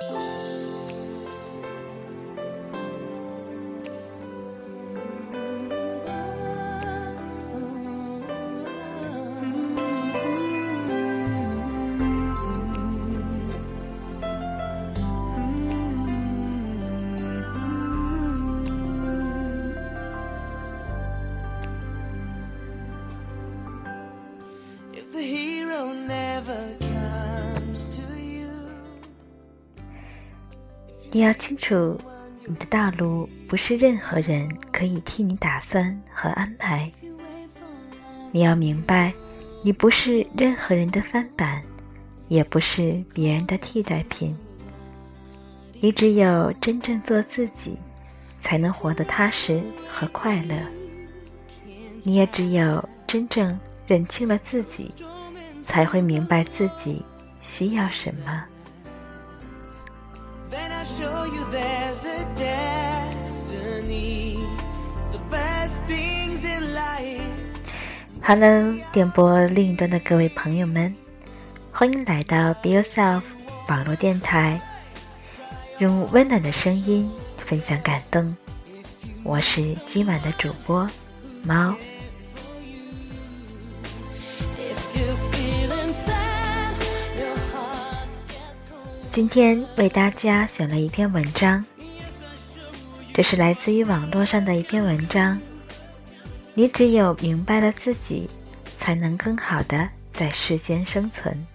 Bye. 你要清楚，你的道路不是任何人可以替你打算和安排。你要明白，你不是任何人的翻版，也不是别人的替代品。你只有真正做自己，才能活得踏实和快乐。你也只有真正认清了自己，才会明白自己需要什么。Show you there's a destiny. The best things in life. hello 电波另一端的各位朋友们欢迎来到 be yourself 网络电台用温暖的声音分享感动。我是今晚的主播猫。今天为大家选了一篇文章，这是来自于网络上的一篇文章。你只有明白了自己，才能更好的在世间生存。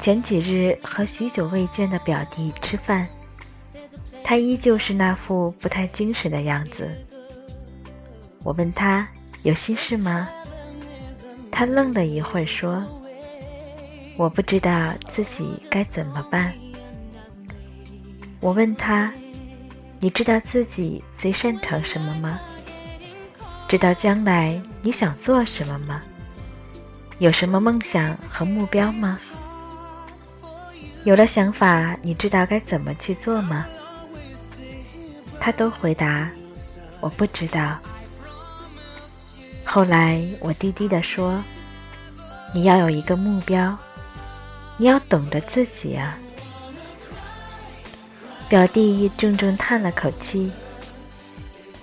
前几日和许久未见的表弟吃饭，他依旧是那副不太精神的样子。我问他有心事吗？他愣了一会儿说：“我不知道自己该怎么办。”我问他。你知道自己最擅长什么吗？知道将来你想做什么吗？有什么梦想和目标吗？有了想法，你知道该怎么去做吗？他都回答：“我不知道。”后来我低低的说：“你要有一个目标，你要懂得自己啊。”表弟重重叹了口气：“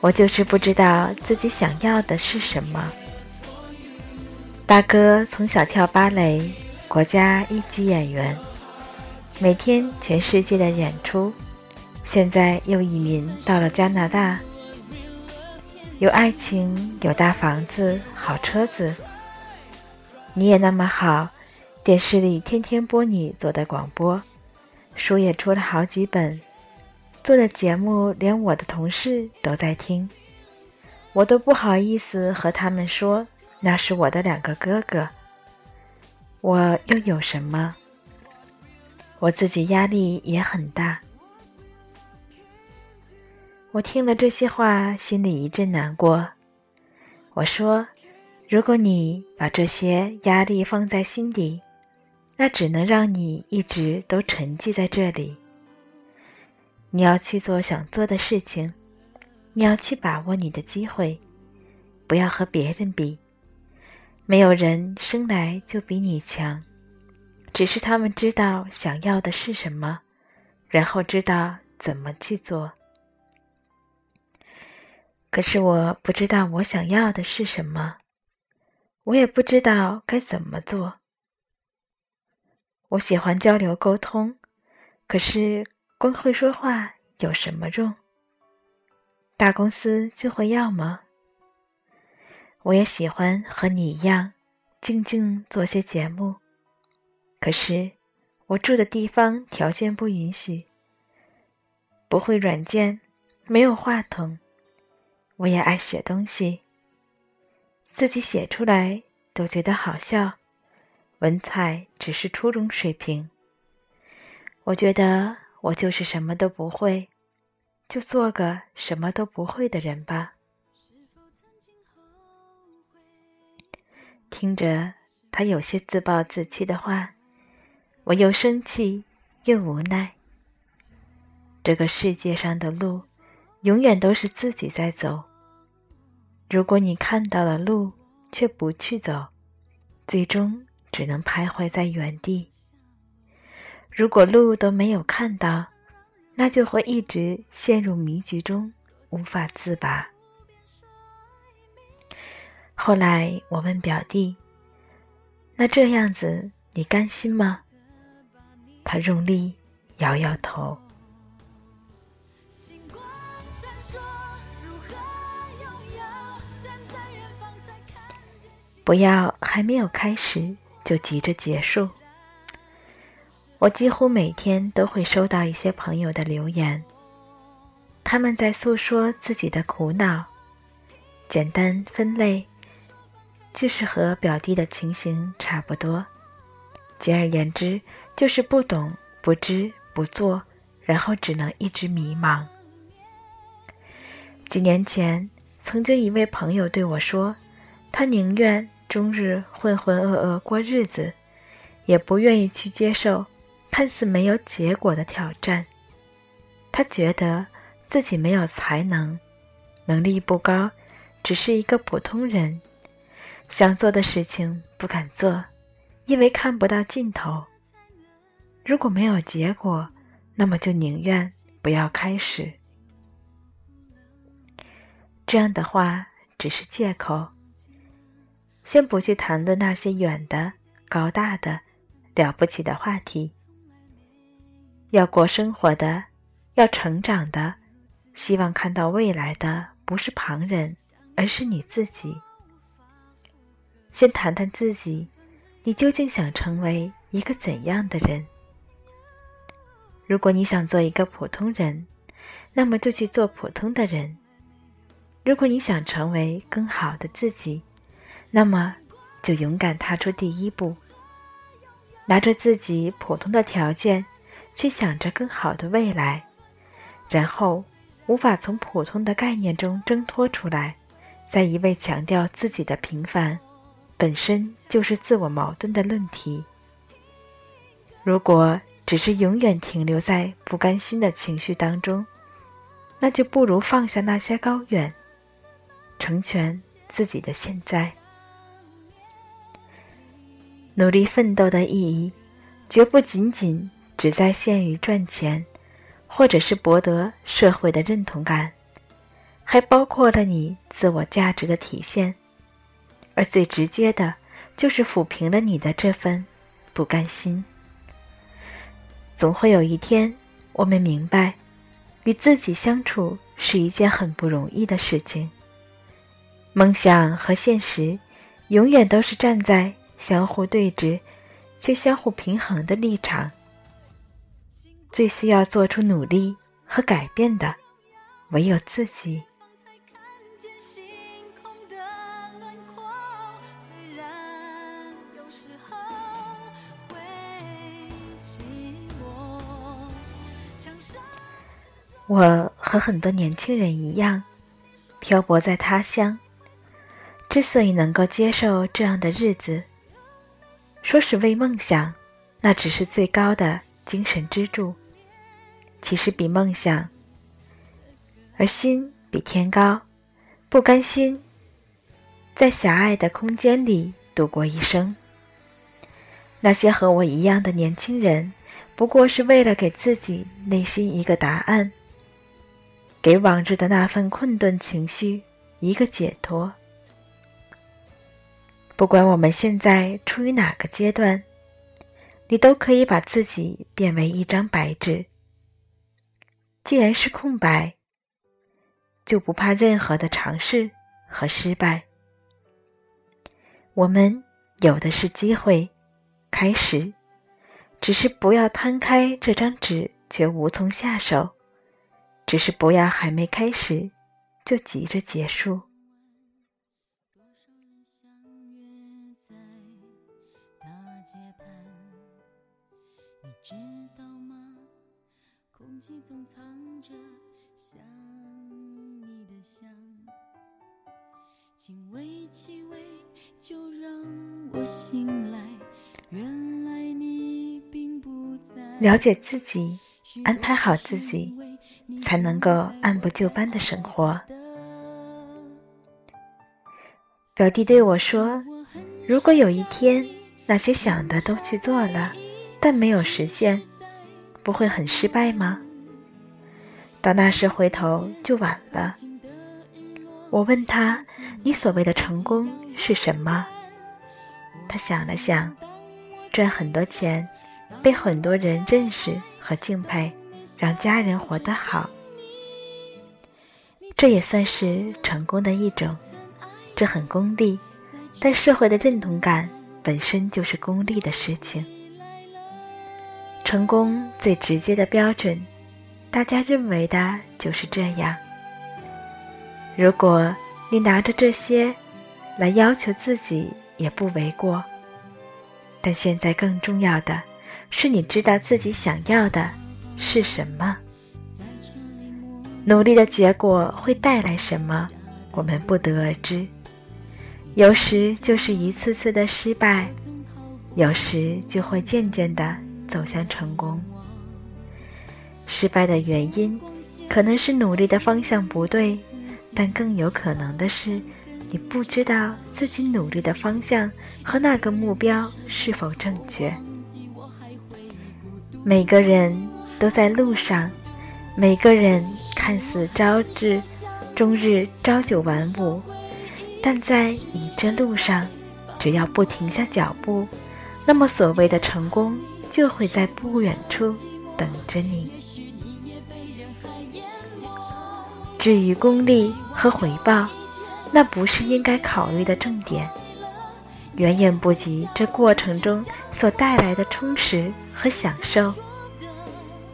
我就是不知道自己想要的是什么。”大哥从小跳芭蕾，国家一级演员，每天全世界的演出，现在又移民到了加拿大，有爱情，有大房子，好车子。你也那么好，电视里天天播你做的广播，书也出了好几本。做的节目连我的同事都在听，我都不好意思和他们说那是我的两个哥哥。我又有什么？我自己压力也很大。我听了这些话，心里一阵难过。我说：“如果你把这些压力放在心底，那只能让你一直都沉寂在这里。”你要去做想做的事情，你要去把握你的机会，不要和别人比。没有人生来就比你强，只是他们知道想要的是什么，然后知道怎么去做。可是我不知道我想要的是什么，我也不知道该怎么做。我喜欢交流沟通，可是。光会说话有什么用？大公司就会要吗？我也喜欢和你一样，静静做些节目。可是我住的地方条件不允许，不会软件，没有话筒。我也爱写东西，自己写出来都觉得好笑，文采只是初中水平。我觉得。我就是什么都不会，就做个什么都不会的人吧。听着他有些自暴自弃的话，我又生气又无奈。这个世界上的路，永远都是自己在走。如果你看到了路却不去走，最终只能徘徊在原地。如果路都没有看到，那就会一直陷入迷局中，无法自拔。后来我问表弟：“那这样子，你甘心吗？”他用力摇摇头。不要还没有开始就急着结束。我几乎每天都会收到一些朋友的留言，他们在诉说自己的苦恼。简单分类，就是和表弟的情形差不多。简而言之，就是不懂、不知、不做，然后只能一直迷茫。几年前，曾经一位朋友对我说，他宁愿。终日浑浑噩噩过日子，也不愿意去接受看似没有结果的挑战。他觉得自己没有才能，能力不高，只是一个普通人。想做的事情不敢做，因为看不到尽头。如果没有结果，那么就宁愿不要开始。这样的话只是借口。先不去谈论那些远的、高大的、了不起的话题。要过生活的，要成长的，希望看到未来的，不是旁人，而是你自己。先谈谈自己，你究竟想成为一个怎样的人？如果你想做一个普通人，那么就去做普通的人；如果你想成为更好的自己，那么，就勇敢踏出第一步，拿着自己普通的条件，去想着更好的未来，然后无法从普通的概念中挣脱出来，再一味强调自己的平凡，本身就是自我矛盾的论题。如果只是永远停留在不甘心的情绪当中，那就不如放下那些高远，成全自己的现在。努力奋斗的意义，绝不仅仅只在限于赚钱，或者是博得社会的认同感，还包括了你自我价值的体现，而最直接的，就是抚平了你的这份不甘心。总会有一天，我们明白，与自己相处是一件很不容易的事情。梦想和现实，永远都是站在。相互对峙，却相互平衡的立场，最需要做出努力和改变的，唯有自己。我和很多年轻人一样，漂泊在他乡。之所以能够接受这样的日子，说是为梦想，那只是最高的精神支柱。其实比梦想，而心比天高。不甘心在狭隘的空间里度过一生。那些和我一样的年轻人，不过是为了给自己内心一个答案，给往日的那份困顿情绪一个解脱。不管我们现在处于哪个阶段，你都可以把自己变为一张白纸。既然是空白，就不怕任何的尝试和失败。我们有的是机会开始，只是不要摊开这张纸却无从下手，只是不要还没开始就急着结束。请喂其喂，就让我醒来。原来你并不在。了解自己，安排好自己，才能够按部就班的生活。表弟对我说：“如果有一天那些想的都去做了，但没有实现。”不会很失败吗？到那时回头就晚了。我问他：“你所谓的成功是什么？”他想了想，赚很多钱，被很多人认识和敬佩，让家人活得好，这也算是成功的一种。这很功利，但社会的认同感本身就是功利的事情。成功最直接的标准，大家认为的就是这样。如果你拿着这些来要求自己，也不为过。但现在更重要的是，你知道自己想要的是什么，努力的结果会带来什么，我们不得而知。有时就是一次次的失败，有时就会渐渐的走向成功。失败的原因可能是努力的方向不对，但更有可能的是，你不知道自己努力的方向和那个目标是否正确。每个人都在路上，每个人看似朝日终日朝九晚五。但在你这路上，只要不停下脚步，那么所谓的成功就会在不远处等着你。至于功利和回报，那不是应该考虑的重点，远远不及这过程中所带来的充实和享受。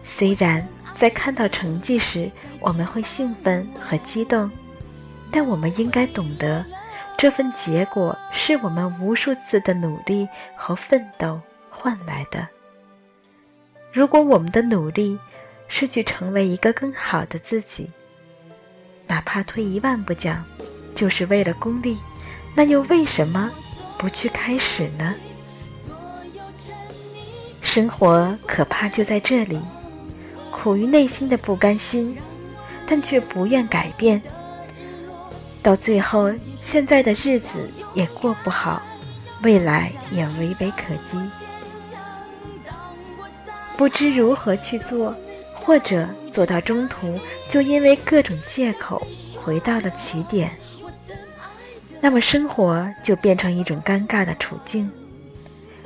虽然在看到成绩时，我们会兴奋和激动。但我们应该懂得，这份结果是我们无数次的努力和奋斗换来的。如果我们的努力是去成为一个更好的自己，哪怕退一万步讲，就是为了功利，那又为什么不去开始呢？生活可怕就在这里，苦于内心的不甘心，但却不愿改变。到最后，现在的日子也过不好，未来也微微可及。不知如何去做，或者走到中途就因为各种借口回到了起点，那么生活就变成一种尴尬的处境，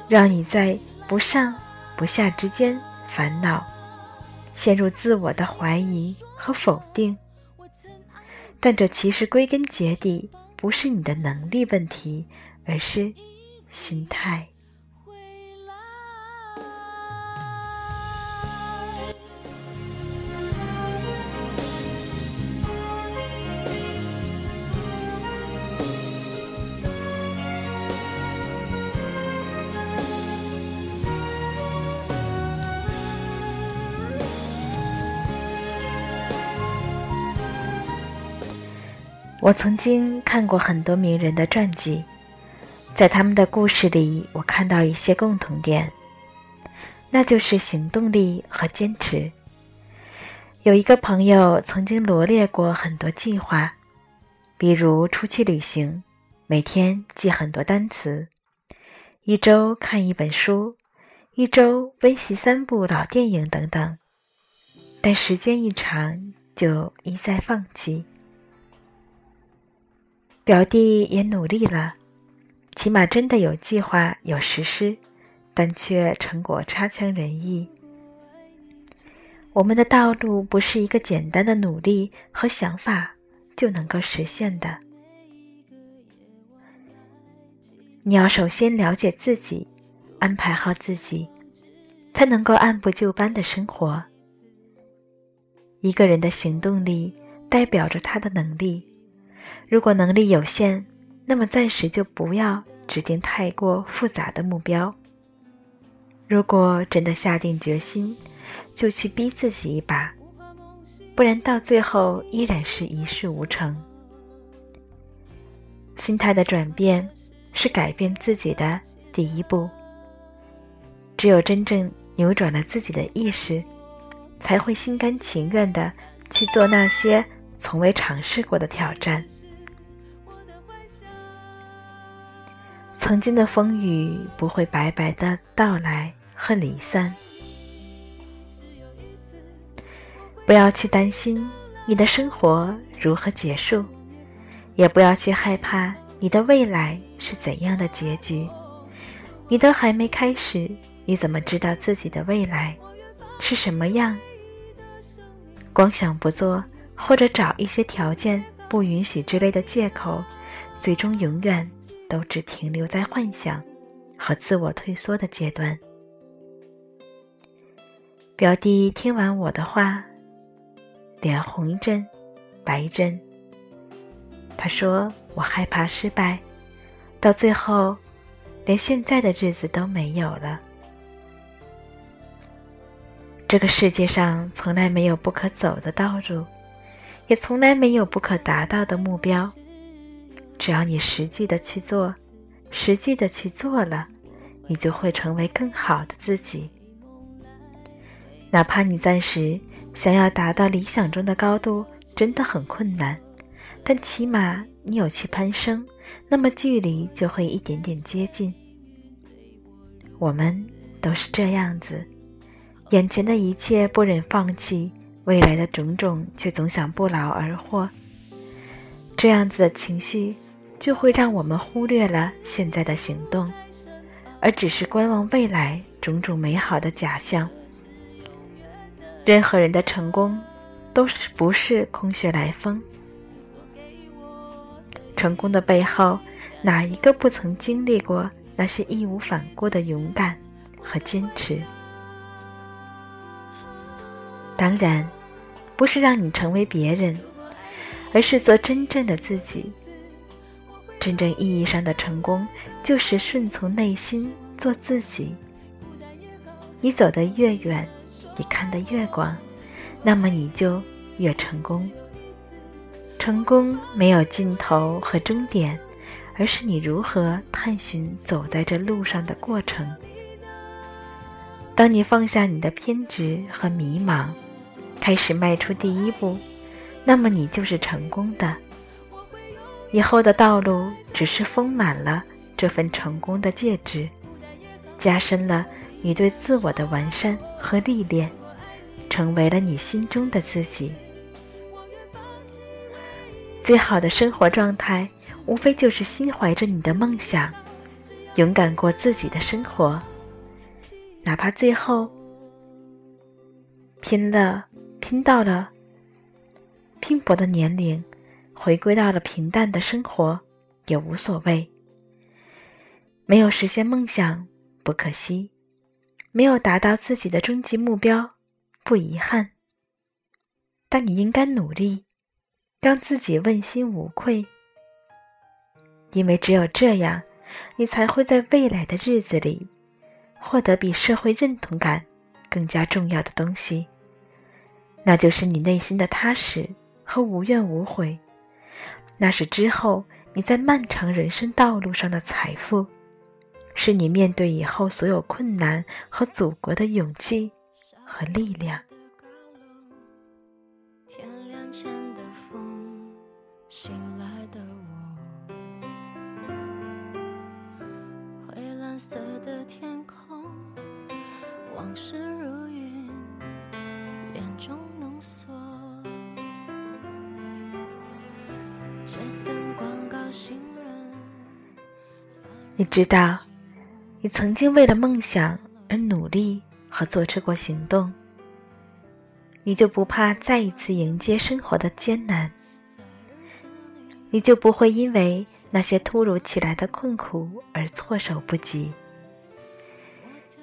让你在不上不下之间烦恼，陷入自我的怀疑和否定。但这其实归根结底不是你的能力问题，而是心态。我曾经看过很多名人的传记，在他们的故事里，我看到一些共同点，那就是行动力和坚持。有一个朋友曾经罗列过很多计划，比如出去旅行，每天记很多单词，一周看一本书，一周温习三部老电影等等，但时间一长就一再放弃。表弟也努力了，起码真的有计划、有实施，但却成果差强人意。我们的道路不是一个简单的努力和想法就能够实现的。你要首先了解自己，安排好自己，才能够按部就班的生活。一个人的行动力代表着他的能力。如果能力有限，那么暂时就不要指定太过复杂的目标。如果真的下定决心，就去逼自己一把，不然到最后依然是一事无成。心态的转变是改变自己的第一步。只有真正扭转了自己的意识，才会心甘情愿的去做那些从未尝试过的挑战。曾经的风雨不会白白的到来和离散，不要去担心你的生活如何结束，也不要去害怕你的未来是怎样的结局。你都还没开始，你怎么知道自己的未来是什么样？光想不做，或者找一些条件不允许之类的借口，最终永远都只停留在幻想和自我退缩的阶段。表弟听完我的话，脸红一阵，白一阵。他说：“我害怕失败，到最后，连现在的日子都没有了。这个世界上从来没有不可走的道路，也从来没有不可达到的目标。只要你实际的去做，实际的去做了，你就会成为更好的自己。”哪怕你暂时想要达到理想中的高度真的很困难，但起码你有去攀升，那么距离就会一点点接近。我们都是这样子，眼前的一切不忍放弃，未来的种种却总想不劳而获。这样子的情绪就会让我们忽略了现在的行动，而只是观望未来种种美好的假象。任何人的成功，都是不是空穴来风。成功的背后，哪一个不曾经历过那些义无反顾的勇敢和坚持？当然，不是让你成为别人，而是做真正的自己。真正意义上的成功，就是顺从内心，做自己。你走得越远。你看得越广，那么你就越成功。成功没有尽头和终点，而是你如何探寻走在这路上的过程。当你放下你的偏执和迷茫，开始迈出第一步，那么你就是成功的。以后的道路只是丰满了这份成功的戒指，加深了。你对自我的完善和历练，成为了你心中的自己。最好的生活状态，无非就是心怀着你的梦想，勇敢过自己的生活。哪怕最后拼了，拼到了拼搏的年龄，回归到了平淡的生活，也无所谓。没有实现梦想，不可惜。没有达到自己的终极目标，不遗憾。但你应该努力，让自己问心无愧，因为只有这样，你才会在未来的日子里，获得比社会认同感更加重要的东西，那就是你内心的踏实和无怨无悔。那是之后你在漫长人生道路上的财富。是你面对以后所有困难和祖国的勇气和力量。天亮前的风，醒来的我，灰蓝色的天空，往事如云，眼中浓缩。你知道。你曾经为了梦想而努力和做出过行动，你就不怕再一次迎接生活的艰难，你就不会因为那些突如其来的困苦而措手不及，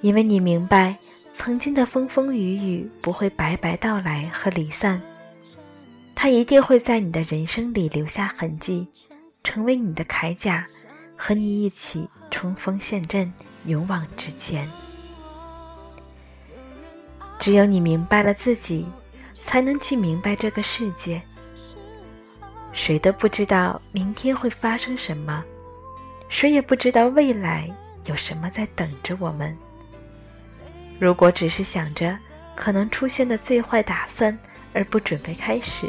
因为你明白，曾经的风风雨雨不会白白到来和离散，它一定会在你的人生里留下痕迹，成为你的铠甲。和你一起冲锋陷阵，勇往直前。只有你明白了自己，才能去明白这个世界。谁都不知道明天会发生什么，谁也不知道未来有什么在等着我们。如果只是想着可能出现的最坏打算，而不准备开始。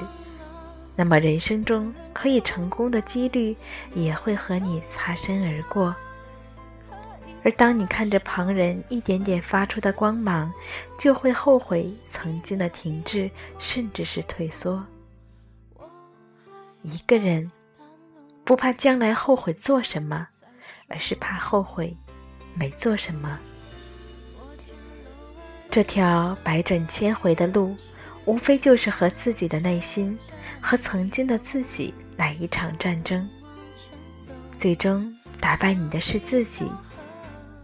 那么，人生中可以成功的几率也会和你擦身而过。而当你看着旁人一点点发出的光芒，就会后悔曾经的停滞，甚至是退缩。一个人不怕将来后悔做什么，而是怕后悔没做什么。这条百转千回的路，无非就是和自己的内心，和曾经的自己来一场战争。最终打败你的是自己。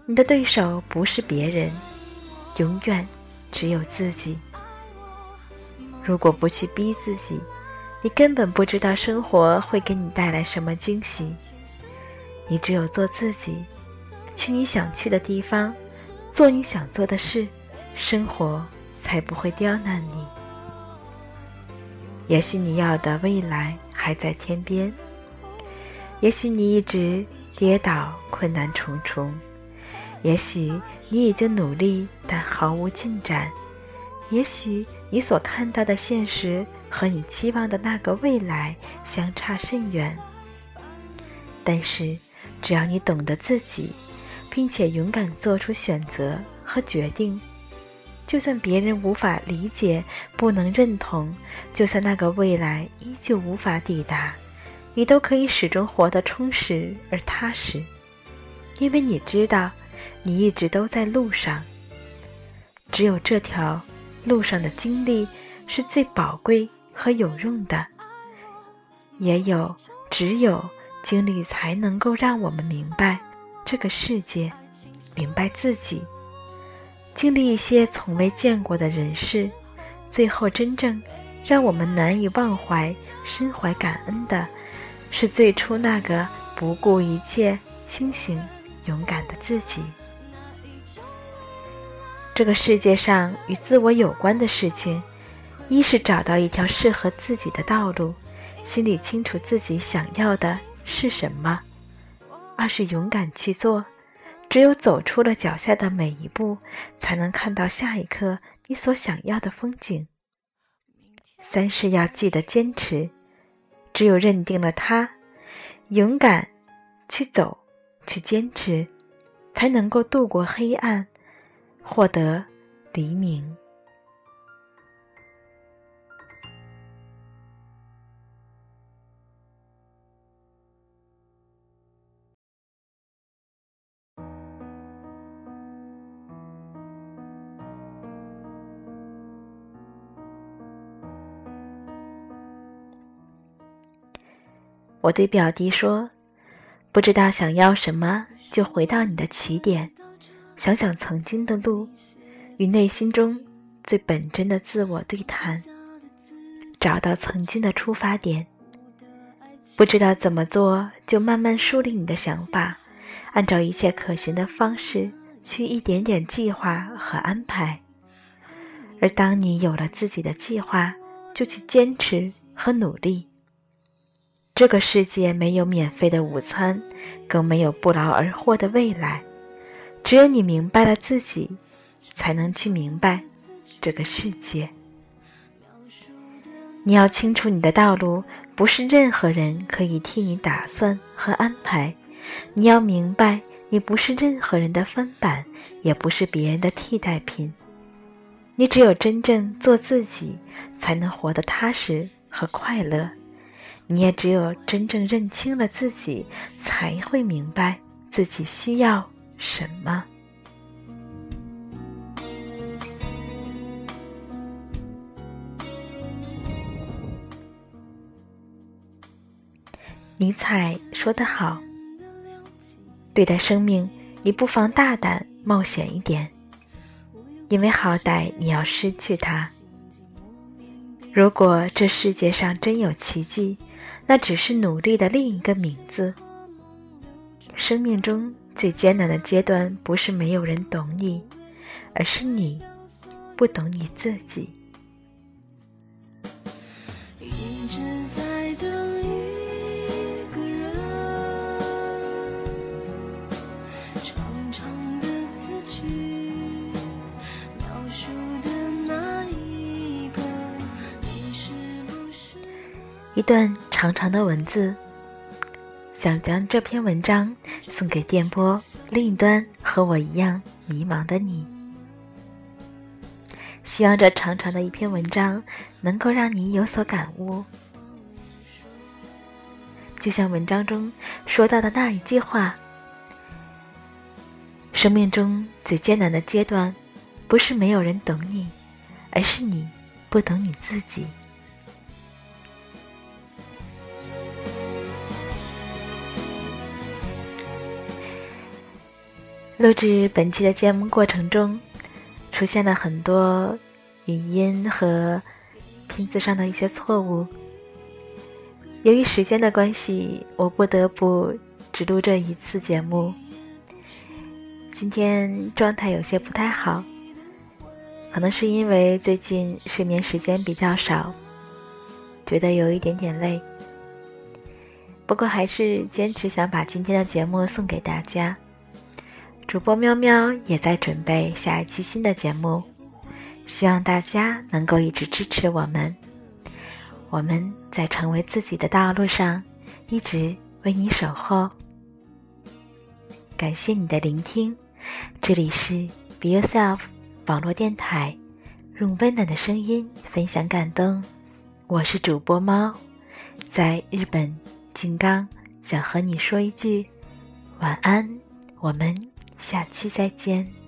你的对手不是别人，永远只有自己。如果不去逼自己，你根本不知道生活会给你带来什么惊喜。你只有做自己，去你想去的地方，做你想做的事，生活才不会刁难你。也许你要的未来还在天边，也许你一直跌倒，困难重重。也许你已经努力，但毫无进展；也许你所看到的现实和你期望的那个未来相差甚远。但是，只要你懂得自己，并且勇敢做出选择和决定，就算别人无法理解、不能认同，就算那个未来依旧无法抵达，你都可以始终活得充实而踏实，因为你知道。你一直都在路上，只有这条路上的经历是最宝贵和有用的，也有只有经历才能够让我们明白这个世界，明白自己，经历一些从未见过的人事，最后真正让我们难以忘怀、深怀感恩的，是最初那个不顾一切、清醒、勇敢的自己。这个世界上与自我有关的事情，一是找到一条适合自己的道路，心里清楚自己想要的是什么；二是勇敢去做，只有走出了脚下的每一步，才能看到下一刻你所想要的风景；三是要记得坚持，只有认定了它，勇敢去走，去坚持，才能够度过黑暗。获得黎明。我对表弟说：“不知道想要什么，就回到你的起点。”想想曾经的路，与内心中最本真的自我对谈，找到曾经的出发点。不知道怎么做，就慢慢梳理你的想法，按照一切可行的方式去一点点计划和安排。而当你有了自己的计划，就去坚持和努力。这个世界没有免费的午餐，更没有不劳而获的未来。只有你明白了自己，才能去明白这个世界。你要清楚，你的道路不是任何人可以替你打算和安排。你要明白，你不是任何人的翻版，也不是别人的替代品。你只有真正做自己，才能活得踏实和快乐。你也只有真正认清了自己，才会明白自己需要。什么？尼采说得好：“对待生命，你不妨大胆冒险一点，因为好歹你要失去它。如果这世界上真有奇迹，那只是努力的另一个名字。生命中。”最艰难的阶段，不是没有人懂你，而是你不懂你自己。一段长长的文字。想将这篇文章送给电波另一端。和我一样迷茫的你。希望这长长的一篇文章能够让你有所感悟。就像文章中说到的那一句话：“生命中最艰难的阶段，不是没有人懂你，而是你不懂你自己。”录制本期的节目过程中，出现了很多语音和拼字上的一些错误。由于时间的关系，我不得不只录这一次节目。今天状态有些不太好，可能是因为最近睡眠时间比较少，觉得有一点点累。不过还是坚持想把今天的节目送给大家。主播喵喵也在准备下一期新的节目，希望大家能够一直支持我们。我们在成为自己的道路上，一直为你守候。感谢你的聆听，这里是 Be Yourself 网络电台，用温暖的声音分享感动。我是主播猫，在日本金刚，想和你说一句晚安。我们。下期再见。